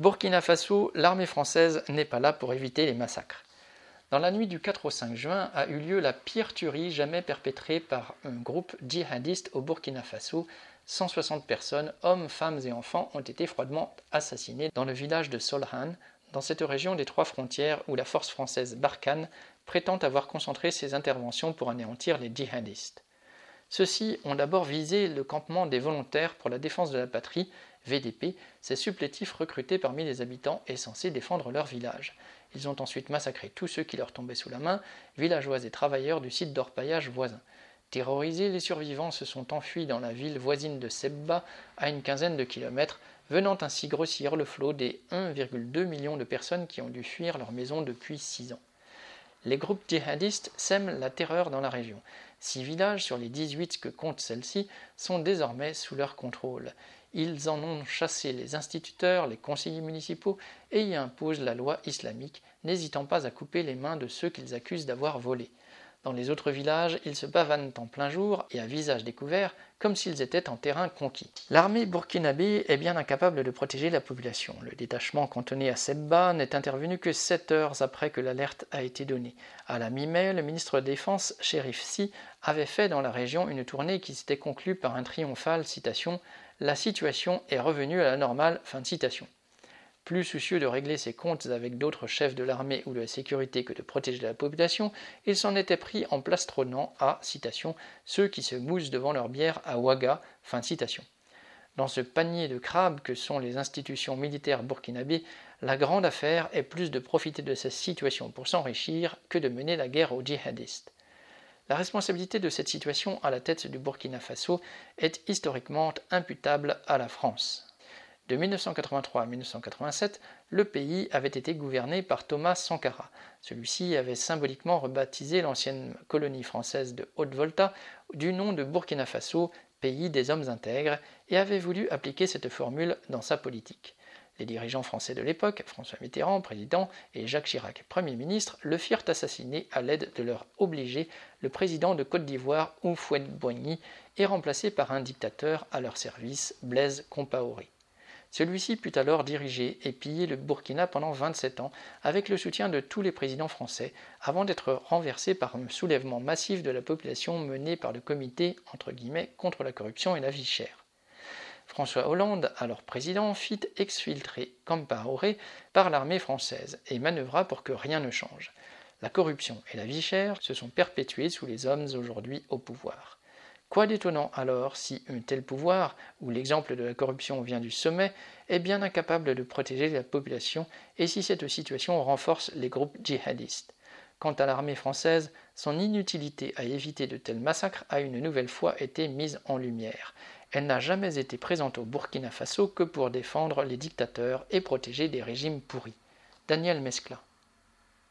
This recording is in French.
Burkina Faso, l'armée française n'est pas là pour éviter les massacres. Dans la nuit du 4 au 5 juin a eu lieu la pire tuerie jamais perpétrée par un groupe djihadiste au Burkina Faso. 160 personnes, hommes, femmes et enfants, ont été froidement assassinés dans le village de Solhan, dans cette région des trois frontières où la force française Barkhane prétend avoir concentré ses interventions pour anéantir les djihadistes. Ceux-ci ont d'abord visé le campement des volontaires pour la défense de la patrie, VDP, ces supplétifs recrutés parmi les habitants et censés défendre leur village. Ils ont ensuite massacré tous ceux qui leur tombaient sous la main, villageois et travailleurs du site d'orpaillage voisin. Terrorisés, les survivants se sont enfuis dans la ville voisine de Sebba, à une quinzaine de kilomètres, venant ainsi grossir le flot des 1,2 million de personnes qui ont dû fuir leur maison depuis six ans. Les groupes djihadistes sèment la terreur dans la région. Six villages sur les 18 que compte celle-ci sont désormais sous leur contrôle. Ils en ont chassé les instituteurs, les conseillers municipaux et y imposent la loi islamique, n'hésitant pas à couper les mains de ceux qu'ils accusent d'avoir volé. Dans les autres villages, ils se pavanent en plein jour et à visage découvert, comme s'ils étaient en terrain conquis. L'armée burkinabé est bien incapable de protéger la population. Le détachement cantonné à Sebba n'est intervenu que sept heures après que l'alerte a été donnée. À la mi-mai, le ministre de Défense, Shérif Si, avait fait dans la région une tournée qui s'était conclue par un triomphal citation La situation est revenue à la normale. Plus soucieux de régler ses comptes avec d'autres chefs de l'armée ou de la sécurité que de protéger la population, il s'en était pris en plastronnant à, citation, ceux qui se moussent devant leur bière à Ouaga. Dans ce panier de crabes que sont les institutions militaires burkinabées, la grande affaire est plus de profiter de cette situation pour s'enrichir que de mener la guerre aux djihadistes. La responsabilité de cette situation à la tête du Burkina Faso est historiquement imputable à la France. De 1983 à 1987, le pays avait été gouverné par Thomas Sankara. Celui-ci avait symboliquement rebaptisé l'ancienne colonie française de Haute-Volta du nom de Burkina Faso, pays des hommes intègres, et avait voulu appliquer cette formule dans sa politique. Les dirigeants français de l'époque, François Mitterrand, président, et Jacques Chirac, Premier ministre, le firent assassiner à l'aide de leur obligé, le président de Côte d'Ivoire, Houphouët-Boigny, et remplacé par un dictateur à leur service, Blaise Compaoré. Celui-ci put alors diriger et piller le Burkina pendant 27 ans avec le soutien de tous les présidents français avant d'être renversé par un soulèvement massif de la population mené par le comité contre la corruption et la vie chère. François Hollande, alors président, fit exfiltrer Campaoré par l'armée française et manœuvra pour que rien ne change. La corruption et la vie chère se sont perpétuées sous les hommes aujourd'hui au pouvoir. Quoi d'étonnant alors si un tel pouvoir, où l'exemple de la corruption vient du sommet, est bien incapable de protéger la population et si cette situation renforce les groupes djihadistes? Quant à l'armée française, son inutilité à éviter de tels massacres a une nouvelle fois été mise en lumière. Elle n'a jamais été présente au Burkina Faso que pour défendre les dictateurs et protéger des régimes pourris. Daniel Mescla.